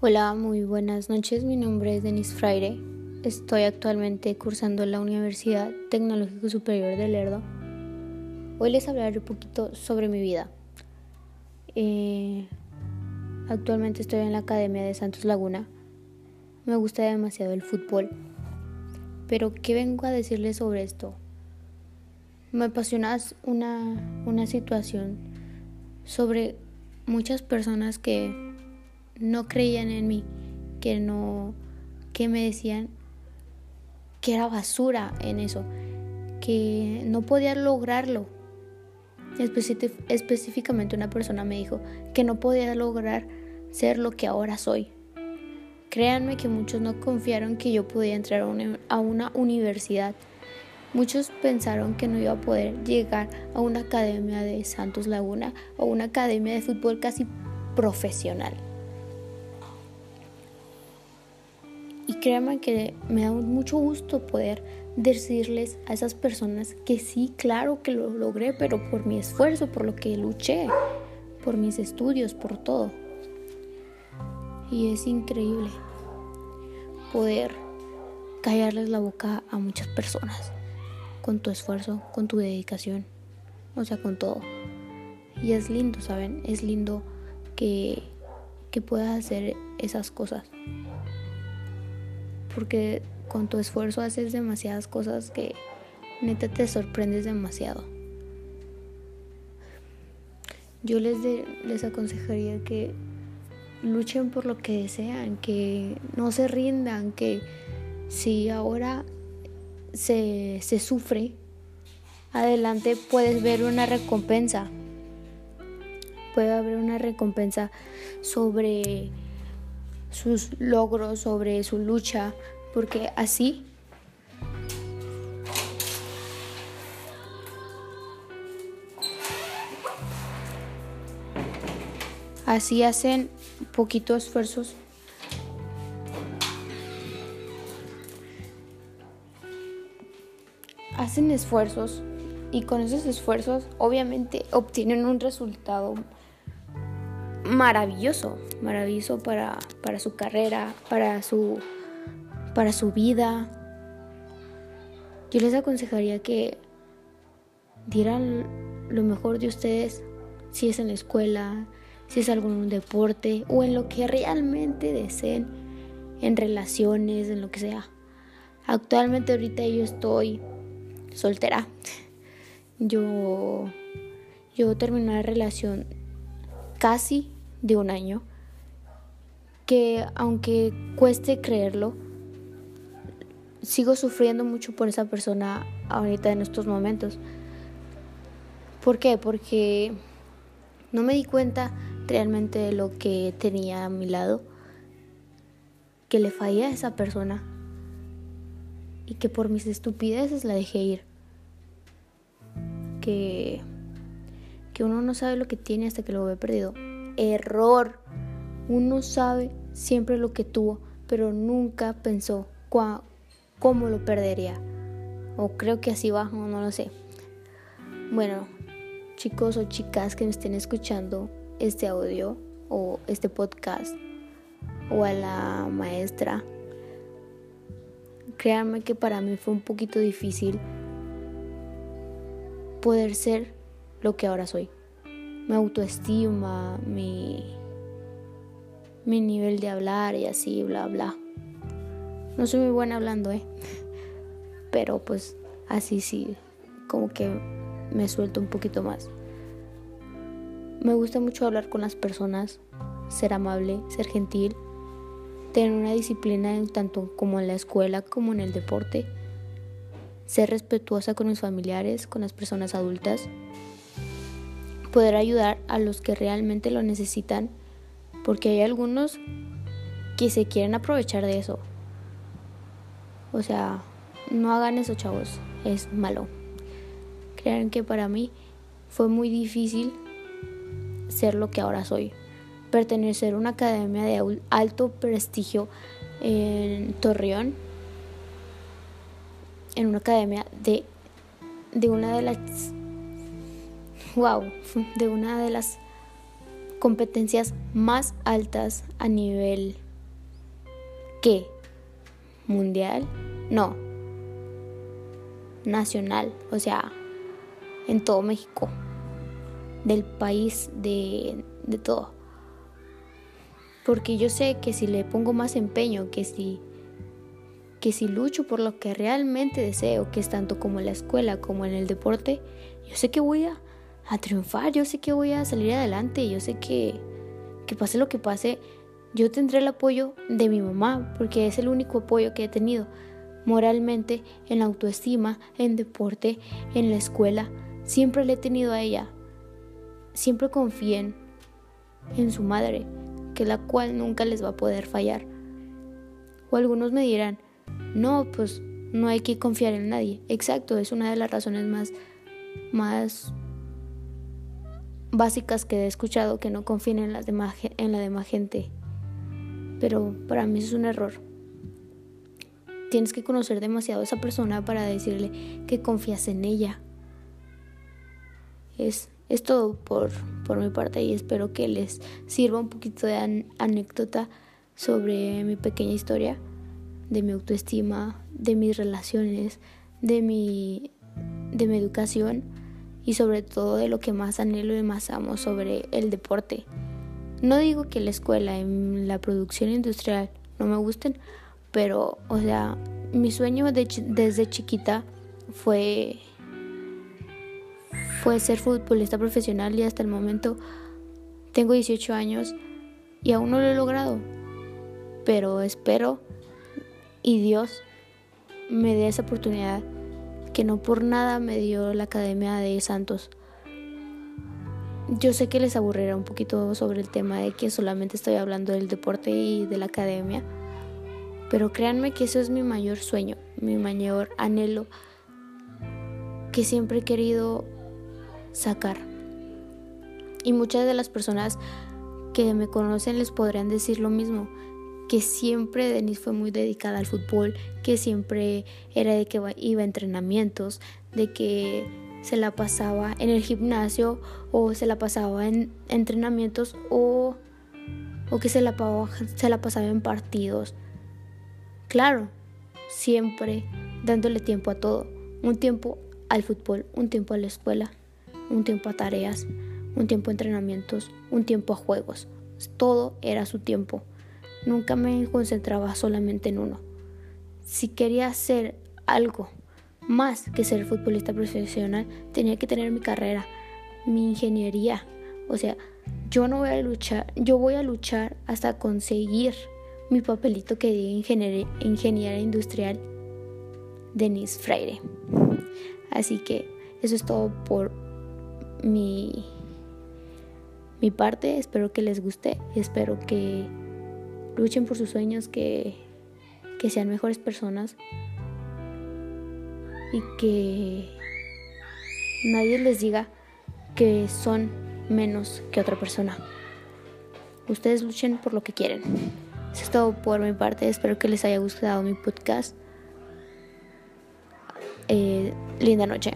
Hola, muy buenas noches. Mi nombre es Denise Fraire. Estoy actualmente cursando en la Universidad Tecnológico Superior de Lerdo. Hoy les hablaré un poquito sobre mi vida. Eh, actualmente estoy en la Academia de Santos Laguna. Me gusta demasiado el fútbol. Pero, ¿qué vengo a decirles sobre esto? Me apasiona una, una situación sobre muchas personas que no creían en mí, que no, que me decían que era basura en eso, que no podía lograrlo. específicamente una persona me dijo que no podía lograr ser lo que ahora soy. Créanme que muchos no confiaron que yo podía entrar a una, universidad. Muchos pensaron que no iba a poder llegar a una academia de Santos Laguna o una academia de fútbol casi profesional. Y créanme que me da mucho gusto poder decirles a esas personas que sí, claro que lo logré, pero por mi esfuerzo, por lo que luché, por mis estudios, por todo. Y es increíble poder callarles la boca a muchas personas con tu esfuerzo, con tu dedicación, o sea, con todo. Y es lindo, ¿saben? Es lindo que, que puedas hacer esas cosas porque con tu esfuerzo haces demasiadas cosas que neta te sorprendes demasiado. Yo les, les aconsejaría que luchen por lo que desean, que no se rindan, que si ahora se, se sufre, adelante puedes ver una recompensa. Puede haber una recompensa sobre sus logros, sobre su lucha, porque así así hacen poquitos esfuerzos. Hacen esfuerzos y con esos esfuerzos obviamente obtienen un resultado maravilloso, maravilloso para, para su carrera, para su, para su vida. Yo les aconsejaría que dieran lo mejor de ustedes, si es en la escuela, si es algún deporte o en lo que realmente deseen, en relaciones, en lo que sea. Actualmente ahorita yo estoy soltera. Yo yo terminé una relación casi de un año, que aunque cueste creerlo, sigo sufriendo mucho por esa persona ahorita en estos momentos. ¿Por qué? Porque no me di cuenta realmente de lo que tenía a mi lado, que le fallé a esa persona y que por mis estupideces la dejé ir. Que, que uno no sabe lo que tiene hasta que lo ve perdido error. Uno sabe siempre lo que tuvo, pero nunca pensó cómo lo perdería. O creo que así va, no lo sé. Bueno, chicos o chicas que me estén escuchando este audio o este podcast o a la maestra, créanme que para mí fue un poquito difícil poder ser lo que ahora soy mi autoestima, mi, mi nivel de hablar y así, bla, bla. No soy muy buena hablando, ¿eh? Pero pues así sí, como que me suelto un poquito más. Me gusta mucho hablar con las personas, ser amable, ser gentil, tener una disciplina tanto como en la escuela como en el deporte, ser respetuosa con mis familiares, con las personas adultas poder ayudar a los que realmente lo necesitan, porque hay algunos que se quieren aprovechar de eso. O sea, no hagan eso, chavos, es malo. Crean que para mí fue muy difícil ser lo que ahora soy. Pertenecer a una academia de alto prestigio en Torreón, en una academia de, de una de las wow, de una de las competencias más altas a nivel ¿qué? ¿Mundial? No. Nacional, o sea, en todo México, del país, de, de todo. Porque yo sé que si le pongo más empeño, que si que si lucho por lo que realmente deseo, que es tanto como en la escuela como en el deporte, yo sé que voy a, a triunfar, yo sé que voy a salir adelante, yo sé que, que pase lo que pase, yo tendré el apoyo de mi mamá, porque es el único apoyo que he tenido moralmente, en la autoestima, en deporte, en la escuela. Siempre le he tenido a ella. Siempre confíen en su madre, que la cual nunca les va a poder fallar. O algunos me dirán, no, pues no hay que confiar en nadie. Exacto, es una de las razones más, más básicas que he escuchado que no confíen en, las demás, en la demás gente. Pero para mí es un error. Tienes que conocer demasiado a esa persona para decirle que confías en ella. Es, es todo por, por mi parte y espero que les sirva un poquito de anécdota sobre mi pequeña historia de mi autoestima, de mis relaciones, de mi, de mi educación y sobre todo de lo que más anhelo y más amo sobre el deporte. No digo que la escuela, en la producción industrial no me gusten, pero, o sea, mi sueño desde chiquita fue, fue ser futbolista profesional y hasta el momento tengo 18 años y aún no lo he logrado. Pero espero y Dios me dé esa oportunidad que no por nada me dio la Academia de Santos. Yo sé que les aburrirá un poquito sobre el tema de que solamente estoy hablando del deporte y de la academia, pero créanme que eso es mi mayor sueño, mi mayor anhelo que siempre he querido sacar. Y muchas de las personas que me conocen les podrían decir lo mismo que siempre Denise fue muy dedicada al fútbol, que siempre era de que iba a entrenamientos, de que se la pasaba en el gimnasio o se la pasaba en entrenamientos o, o que se la, se la pasaba en partidos. Claro, siempre dándole tiempo a todo. Un tiempo al fútbol, un tiempo a la escuela, un tiempo a tareas, un tiempo a entrenamientos, un tiempo a juegos. Todo era su tiempo. Nunca me concentraba solamente en uno. Si quería hacer algo más que ser futbolista profesional, tenía que tener mi carrera, mi ingeniería. O sea, yo no voy a luchar, yo voy a luchar hasta conseguir mi papelito que diga ingeniera industrial Denise Freire. Así que eso es todo por mi, mi parte. Espero que les guste. Espero que luchen por sus sueños, que, que sean mejores personas y que nadie les diga que son menos que otra persona. Ustedes luchen por lo que quieren. Eso es todo por mi parte. Espero que les haya gustado mi podcast. Eh, linda noche.